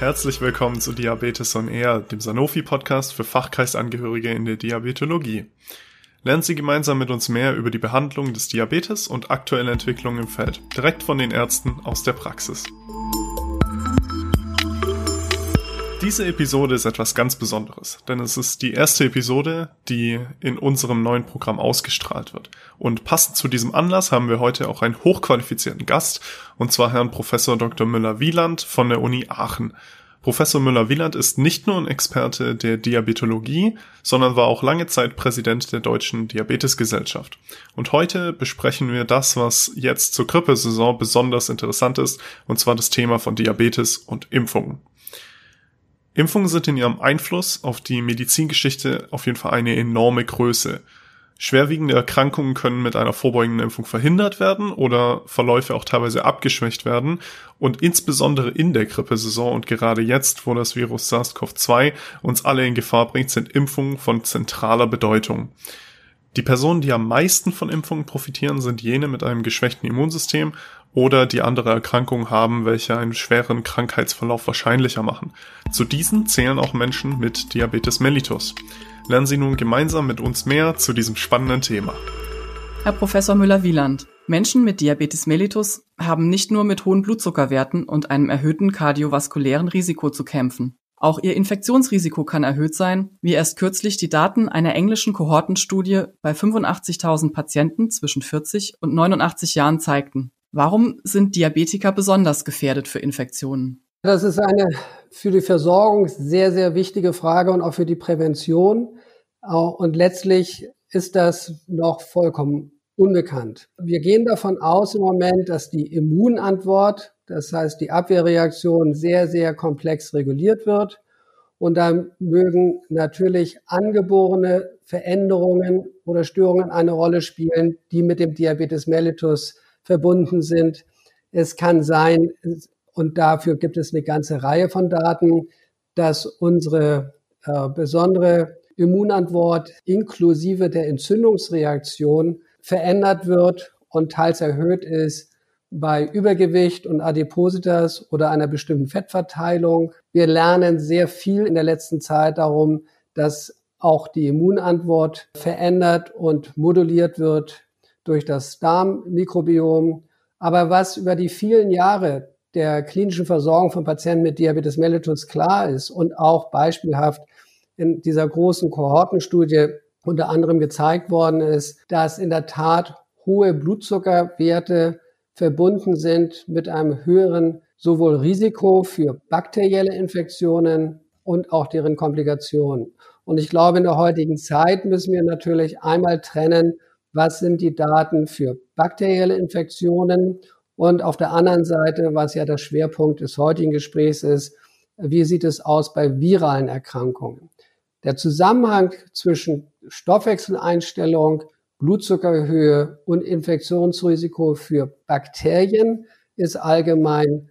Herzlich willkommen zu Diabetes on Air, dem Sanofi-Podcast für Fachkreisangehörige in der Diabetologie. Lernen Sie gemeinsam mit uns mehr über die Behandlung des Diabetes und aktuelle Entwicklungen im Feld, direkt von den Ärzten aus der Praxis. Diese Episode ist etwas ganz Besonderes, denn es ist die erste Episode, die in unserem neuen Programm ausgestrahlt wird. Und passend zu diesem Anlass haben wir heute auch einen hochqualifizierten Gast, und zwar Herrn Professor Dr. Müller-Wieland von der Uni Aachen. Professor Müller-Wieland ist nicht nur ein Experte der Diabetologie, sondern war auch lange Zeit Präsident der Deutschen Diabetesgesellschaft. Und heute besprechen wir das, was jetzt zur Grippesaison besonders interessant ist, und zwar das Thema von Diabetes und Impfungen. Impfungen sind in ihrem Einfluss auf die Medizingeschichte auf jeden Fall eine enorme Größe. Schwerwiegende Erkrankungen können mit einer vorbeugenden Impfung verhindert werden oder Verläufe auch teilweise abgeschwächt werden. Und insbesondere in der Grippesaison und gerade jetzt, wo das Virus SARS-CoV-2 uns alle in Gefahr bringt, sind Impfungen von zentraler Bedeutung. Die Personen, die am meisten von Impfungen profitieren, sind jene mit einem geschwächten Immunsystem oder die andere Erkrankungen haben, welche einen schweren Krankheitsverlauf wahrscheinlicher machen. Zu diesen zählen auch Menschen mit Diabetes mellitus. Lernen Sie nun gemeinsam mit uns mehr zu diesem spannenden Thema. Herr Professor Müller-Wieland, Menschen mit Diabetes mellitus haben nicht nur mit hohen Blutzuckerwerten und einem erhöhten kardiovaskulären Risiko zu kämpfen. Auch ihr Infektionsrisiko kann erhöht sein, wie erst kürzlich die Daten einer englischen Kohortenstudie bei 85.000 Patienten zwischen 40 und 89 Jahren zeigten. Warum sind Diabetiker besonders gefährdet für Infektionen? Das ist eine für die Versorgung sehr, sehr wichtige Frage und auch für die Prävention. Und letztlich ist das noch vollkommen unbekannt. Wir gehen davon aus im Moment, dass die Immunantwort, das heißt die Abwehrreaktion, sehr, sehr komplex reguliert wird. Und da mögen natürlich angeborene Veränderungen oder Störungen eine Rolle spielen, die mit dem Diabetes mellitus verbunden sind. Es kann sein, und dafür gibt es eine ganze Reihe von Daten, dass unsere äh, besondere Immunantwort inklusive der Entzündungsreaktion verändert wird und teils erhöht ist bei Übergewicht und Adipositas oder einer bestimmten Fettverteilung. Wir lernen sehr viel in der letzten Zeit darum, dass auch die Immunantwort verändert und moduliert wird durch das Darmmikrobiom. Aber was über die vielen Jahre der klinischen Versorgung von Patienten mit Diabetes mellitus klar ist und auch beispielhaft in dieser großen Kohortenstudie unter anderem gezeigt worden ist, dass in der Tat hohe Blutzuckerwerte verbunden sind mit einem höheren sowohl Risiko für bakterielle Infektionen und auch deren Komplikationen. Und ich glaube, in der heutigen Zeit müssen wir natürlich einmal trennen, was sind die Daten für bakterielle Infektionen und auf der anderen Seite, was ja der Schwerpunkt des heutigen Gesprächs ist, wie sieht es aus bei viralen Erkrankungen? Der Zusammenhang zwischen Stoffwechseleinstellung, Blutzuckerhöhe und Infektionsrisiko für Bakterien ist allgemein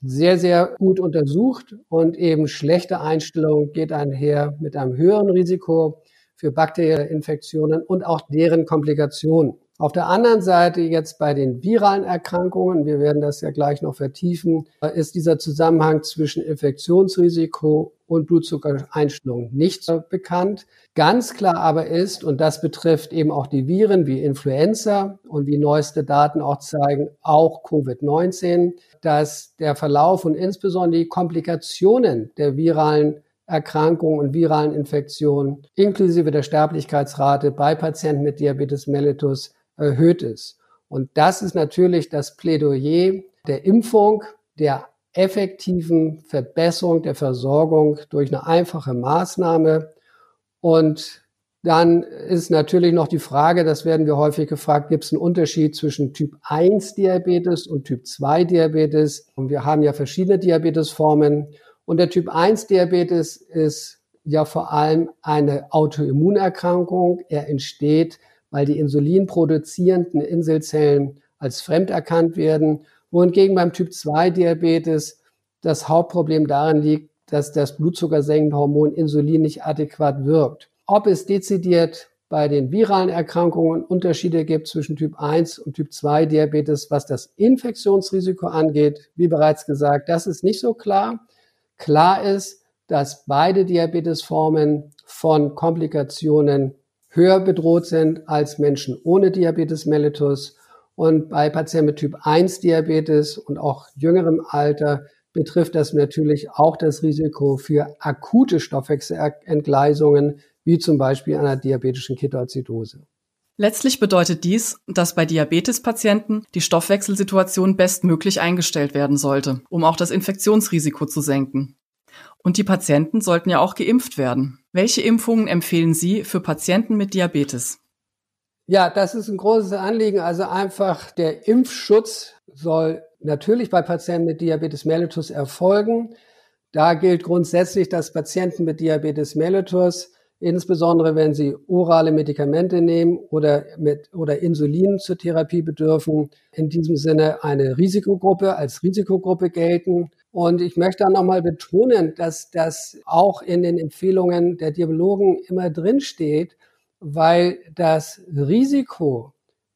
sehr, sehr gut untersucht und eben schlechte Einstellung geht einher mit einem höheren Risiko für bakterielle Infektionen und auch deren Komplikationen. Auf der anderen Seite jetzt bei den viralen Erkrankungen, wir werden das ja gleich noch vertiefen, ist dieser Zusammenhang zwischen Infektionsrisiko und Blutzuckereinstellung nicht bekannt. Ganz klar aber ist, und das betrifft eben auch die Viren wie Influenza und wie neueste Daten auch zeigen, auch Covid-19, dass der Verlauf und insbesondere die Komplikationen der viralen Erkrankungen und viralen Infektionen inklusive der Sterblichkeitsrate bei Patienten mit Diabetes mellitus erhöht ist. Und das ist natürlich das Plädoyer der Impfung, der effektiven Verbesserung der Versorgung durch eine einfache Maßnahme. Und dann ist natürlich noch die Frage, das werden wir häufig gefragt, gibt es einen Unterschied zwischen Typ 1 Diabetes und Typ 2 Diabetes? Und wir haben ja verschiedene Diabetesformen. Und der Typ 1 Diabetes ist ja vor allem eine Autoimmunerkrankung. Er entsteht, weil die insulinproduzierenden Inselzellen als fremd erkannt werden. Wohingegen beim Typ 2 Diabetes das Hauptproblem darin liegt, dass das blutzuckersenkende Hormon Insulin nicht adäquat wirkt. Ob es dezidiert bei den viralen Erkrankungen Unterschiede gibt zwischen Typ 1 und Typ 2 Diabetes, was das Infektionsrisiko angeht, wie bereits gesagt, das ist nicht so klar. Klar ist, dass beide Diabetesformen von Komplikationen höher bedroht sind als Menschen ohne Diabetes mellitus. Und bei Patienten mit Typ 1 Diabetes und auch jüngerem Alter betrifft das natürlich auch das Risiko für akute Stoffwechselentgleisungen, wie zum Beispiel einer diabetischen Ketoazidose. Letztlich bedeutet dies, dass bei Diabetespatienten die Stoffwechselsituation bestmöglich eingestellt werden sollte, um auch das Infektionsrisiko zu senken. Und die Patienten sollten ja auch geimpft werden. Welche Impfungen empfehlen Sie für Patienten mit Diabetes? Ja, das ist ein großes Anliegen. Also einfach der Impfschutz soll natürlich bei Patienten mit Diabetes mellitus erfolgen. Da gilt grundsätzlich, dass Patienten mit Diabetes mellitus insbesondere wenn sie orale Medikamente nehmen oder mit oder Insulin zur Therapie bedürfen, in diesem Sinne eine Risikogruppe als Risikogruppe gelten. Und ich möchte dann nochmal betonen, dass das auch in den Empfehlungen der Diabologen immer drin steht, weil das Risiko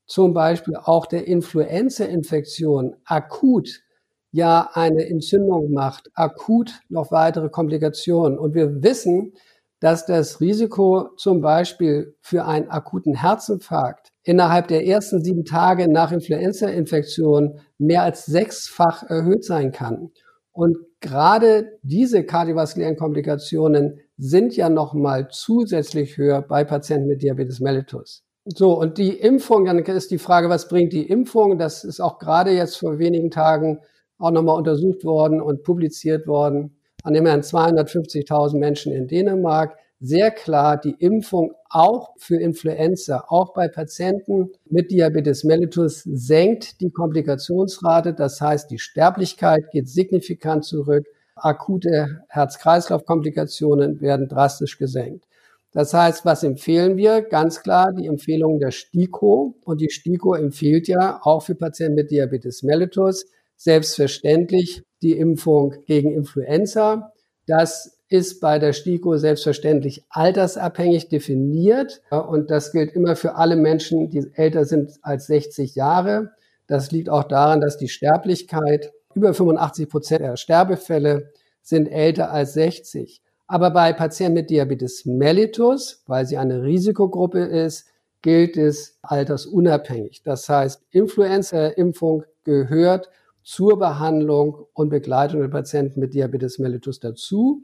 zum Beispiel auch der Influenza-Infektion akut ja eine Entzündung macht, akut noch weitere Komplikationen. Und wir wissen, dass das Risiko zum Beispiel für einen akuten Herzinfarkt innerhalb der ersten sieben Tage nach Influenza-Infektion mehr als sechsfach erhöht sein kann. Und gerade diese kardiovaskulären Komplikationen sind ja nochmal zusätzlich höher bei Patienten mit Diabetes mellitus. So, und die Impfung, dann ist die Frage, was bringt die Impfung? Das ist auch gerade jetzt vor wenigen Tagen auch nochmal untersucht worden und publiziert worden an immerhin 250.000 Menschen in Dänemark sehr klar die Impfung auch für Influenza, auch bei Patienten mit Diabetes mellitus senkt die Komplikationsrate. Das heißt, die Sterblichkeit geht signifikant zurück. Akute Herz-Kreislauf-Komplikationen werden drastisch gesenkt. Das heißt, was empfehlen wir? Ganz klar die Empfehlung der STIKO. Und die STIKO empfiehlt ja auch für Patienten mit Diabetes mellitus selbstverständlich die Impfung gegen Influenza. Das ist bei der STIKO selbstverständlich altersabhängig definiert und das gilt immer für alle Menschen, die älter sind als 60 Jahre. Das liegt auch daran, dass die Sterblichkeit über 85 Prozent der Sterbefälle sind älter als 60. Aber bei Patienten mit Diabetes mellitus, weil sie eine Risikogruppe ist, gilt es altersunabhängig. Das heißt, Influenza-Impfung gehört zur Behandlung und Begleitung der Patienten mit Diabetes mellitus dazu.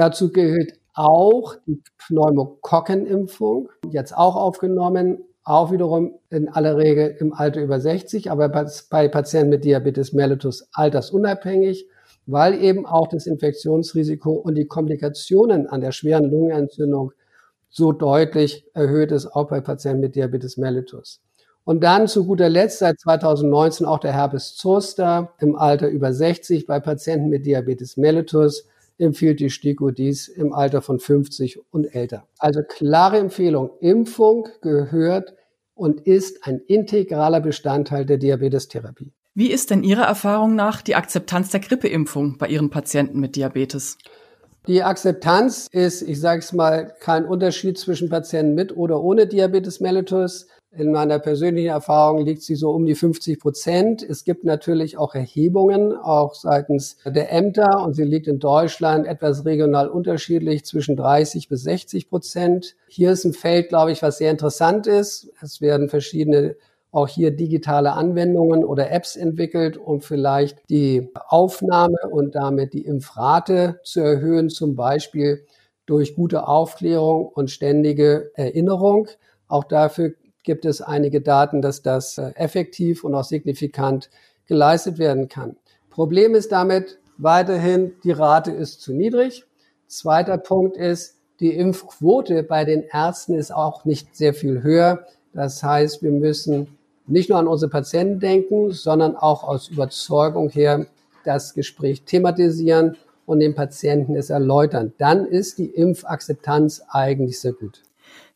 Dazu gehört auch die Pneumokokkenimpfung, jetzt auch aufgenommen, auch wiederum in aller Regel im Alter über 60, aber bei Patienten mit Diabetes mellitus altersunabhängig, weil eben auch das Infektionsrisiko und die Komplikationen an der schweren Lungenentzündung so deutlich erhöht ist, auch bei Patienten mit Diabetes mellitus. Und dann zu guter Letzt seit 2019 auch der Herpes Zoster im Alter über 60 bei Patienten mit Diabetes mellitus empfiehlt die STIKO dies im Alter von 50 und älter. Also klare Empfehlung. Impfung gehört und ist ein integraler Bestandteil der Diabetestherapie. Wie ist denn Ihrer Erfahrung nach die Akzeptanz der Grippeimpfung bei Ihren Patienten mit Diabetes? Die Akzeptanz ist, ich sage es mal, kein Unterschied zwischen Patienten mit oder ohne Diabetes mellitus. In meiner persönlichen Erfahrung liegt sie so um die 50 Prozent. Es gibt natürlich auch Erhebungen, auch seitens der Ämter, und sie liegt in Deutschland etwas regional unterschiedlich zwischen 30 bis 60 Prozent. Hier ist ein Feld, glaube ich, was sehr interessant ist. Es werden verschiedene auch hier digitale Anwendungen oder Apps entwickelt, um vielleicht die Aufnahme und damit die Impfrate zu erhöhen, zum Beispiel durch gute Aufklärung und ständige Erinnerung. Auch dafür gibt es einige Daten, dass das äh, effektiv und auch signifikant geleistet werden kann. Problem ist damit weiterhin, die Rate ist zu niedrig. Zweiter Punkt ist, die Impfquote bei den Ärzten ist auch nicht sehr viel höher. Das heißt, wir müssen nicht nur an unsere Patienten denken, sondern auch aus Überzeugung her das Gespräch thematisieren und den Patienten es erläutern. Dann ist die Impfakzeptanz eigentlich sehr gut.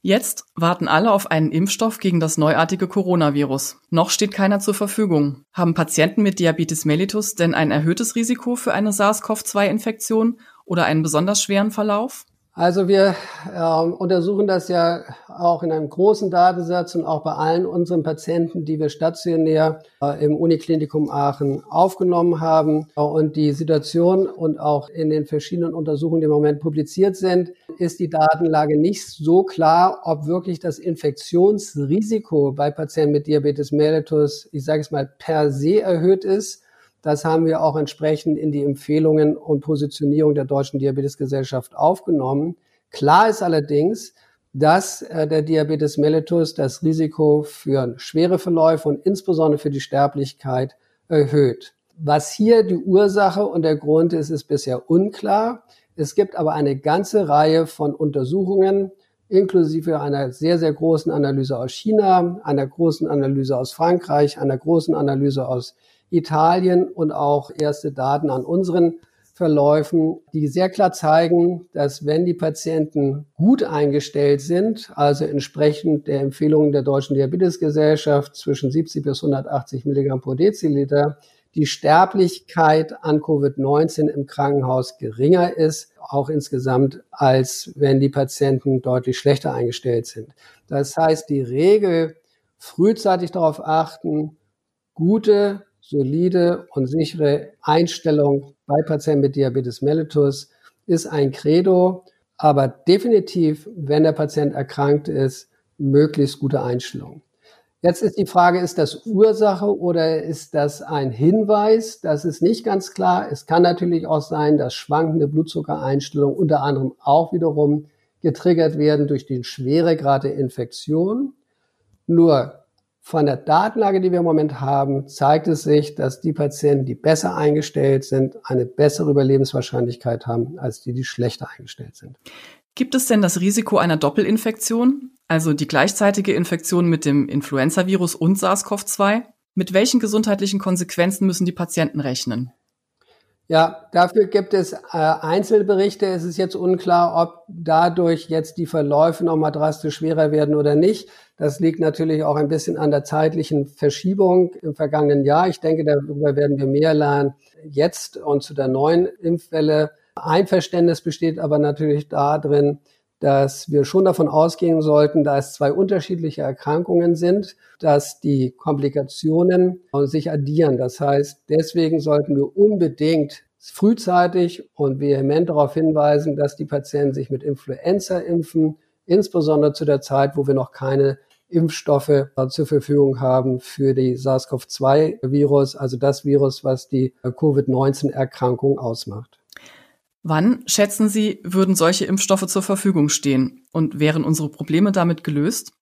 Jetzt warten alle auf einen Impfstoff gegen das neuartige Coronavirus. Noch steht keiner zur Verfügung. Haben Patienten mit Diabetes mellitus denn ein erhöhtes Risiko für eine SARS-CoV-2-Infektion oder einen besonders schweren Verlauf? Also wir äh, untersuchen das ja auch in einem großen Datensatz und auch bei allen unseren Patienten, die wir stationär äh, im Uniklinikum Aachen aufgenommen haben. Und die Situation und auch in den verschiedenen Untersuchungen, die im Moment publiziert sind, ist die Datenlage nicht so klar, ob wirklich das Infektionsrisiko bei Patienten mit Diabetes mellitus, ich sage es mal, per se erhöht ist das haben wir auch entsprechend in die Empfehlungen und Positionierung der Deutschen Diabetesgesellschaft aufgenommen. Klar ist allerdings, dass äh, der Diabetes mellitus das Risiko für schwere Verläufe und insbesondere für die Sterblichkeit erhöht. Was hier die Ursache und der Grund ist, ist bisher unklar. Es gibt aber eine ganze Reihe von Untersuchungen, inklusive einer sehr, sehr großen Analyse aus China, einer großen Analyse aus Frankreich, einer großen Analyse aus Italien und auch erste Daten an unseren Verläufen, die sehr klar zeigen, dass wenn die Patienten gut eingestellt sind, also entsprechend der Empfehlungen der Deutschen Diabetesgesellschaft zwischen 70 bis 180 Milligramm pro Deziliter, die Sterblichkeit an Covid-19 im Krankenhaus geringer ist, auch insgesamt, als wenn die Patienten deutlich schlechter eingestellt sind. Das heißt, die Regel, frühzeitig darauf achten, gute solide und sichere Einstellung bei Patienten mit Diabetes mellitus ist ein Credo, aber definitiv, wenn der Patient erkrankt ist, möglichst gute Einstellung. Jetzt ist die Frage, ist das Ursache oder ist das ein Hinweis? Das ist nicht ganz klar. Es kann natürlich auch sein, dass schwankende Blutzuckereinstellungen unter anderem auch wiederum getriggert werden durch die Schweregrad der Infektion. Nur von der Datenlage, die wir im Moment haben, zeigt es sich, dass die Patienten, die besser eingestellt sind, eine bessere Überlebenswahrscheinlichkeit haben als die, die schlechter eingestellt sind. Gibt es denn das Risiko einer Doppelinfektion, also die gleichzeitige Infektion mit dem Influenzavirus und SARS-CoV-2? Mit welchen gesundheitlichen Konsequenzen müssen die Patienten rechnen? Ja, dafür gibt es äh, Einzelberichte. Es ist jetzt unklar, ob dadurch jetzt die Verläufe nochmal drastisch schwerer werden oder nicht. Das liegt natürlich auch ein bisschen an der zeitlichen Verschiebung im vergangenen Jahr. Ich denke, darüber werden wir mehr lernen jetzt und zu der neuen Impfwelle. Einverständnis besteht aber natürlich darin, dass wir schon davon ausgehen sollten, da es zwei unterschiedliche Erkrankungen sind, dass die Komplikationen sich addieren. Das heißt, deswegen sollten wir unbedingt frühzeitig und vehement darauf hinweisen, dass die Patienten sich mit Influenza impfen, insbesondere zu der Zeit, wo wir noch keine Impfstoffe zur Verfügung haben für die SARS-CoV-2-Virus, also das Virus, was die Covid-19-Erkrankung ausmacht. Wann, schätzen Sie, würden solche Impfstoffe zur Verfügung stehen? Und wären unsere Probleme damit gelöst?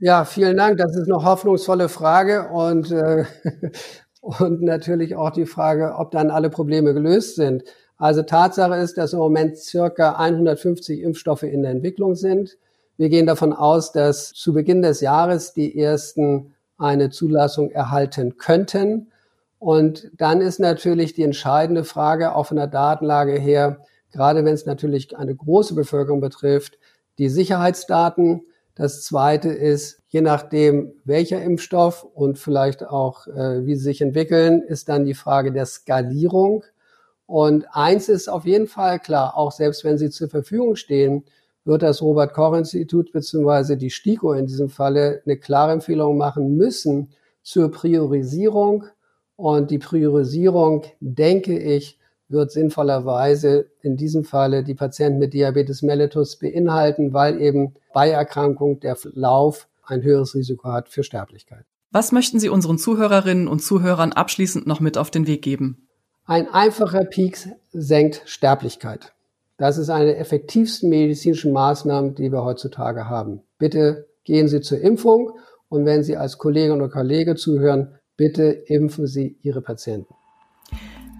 Ja, vielen Dank. Das ist eine hoffnungsvolle Frage und, äh, und natürlich auch die Frage, ob dann alle Probleme gelöst sind. Also Tatsache ist, dass im Moment circa 150 Impfstoffe in der Entwicklung sind. Wir gehen davon aus, dass zu Beginn des Jahres die ersten eine Zulassung erhalten könnten. Und dann ist natürlich die entscheidende Frage auch von der Datenlage her, gerade wenn es natürlich eine große Bevölkerung betrifft, die Sicherheitsdaten. Das zweite ist, je nachdem, welcher Impfstoff und vielleicht auch, äh, wie sie sich entwickeln, ist dann die Frage der Skalierung. Und eins ist auf jeden Fall klar, auch selbst wenn sie zur Verfügung stehen, wird das Robert-Koch-Institut bzw. die STIKO in diesem Falle eine klare Empfehlung machen müssen zur Priorisierung. Und die Priorisierung, denke ich, wird sinnvollerweise in diesem Falle die Patienten mit Diabetes mellitus beinhalten, weil eben bei Erkrankung der Verlauf ein höheres Risiko hat für Sterblichkeit. Was möchten Sie unseren Zuhörerinnen und Zuhörern abschließend noch mit auf den Weg geben? Ein einfacher Peaks senkt Sterblichkeit. Das ist eine der effektivsten medizinischen Maßnahmen, die wir heutzutage haben. Bitte gehen Sie zur Impfung und wenn Sie als Kollegin oder Kollege zuhören, bitte impfen Sie Ihre Patienten.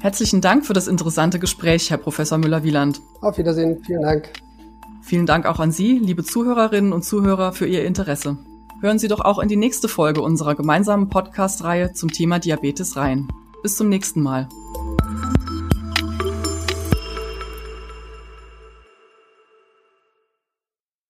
Herzlichen Dank für das interessante Gespräch, Herr Professor Müller-Wieland. Auf Wiedersehen. Vielen Dank. Vielen Dank auch an Sie, liebe Zuhörerinnen und Zuhörer, für Ihr Interesse. Hören Sie doch auch in die nächste Folge unserer gemeinsamen Podcast-Reihe zum Thema Diabetes rein. Bis zum nächsten Mal.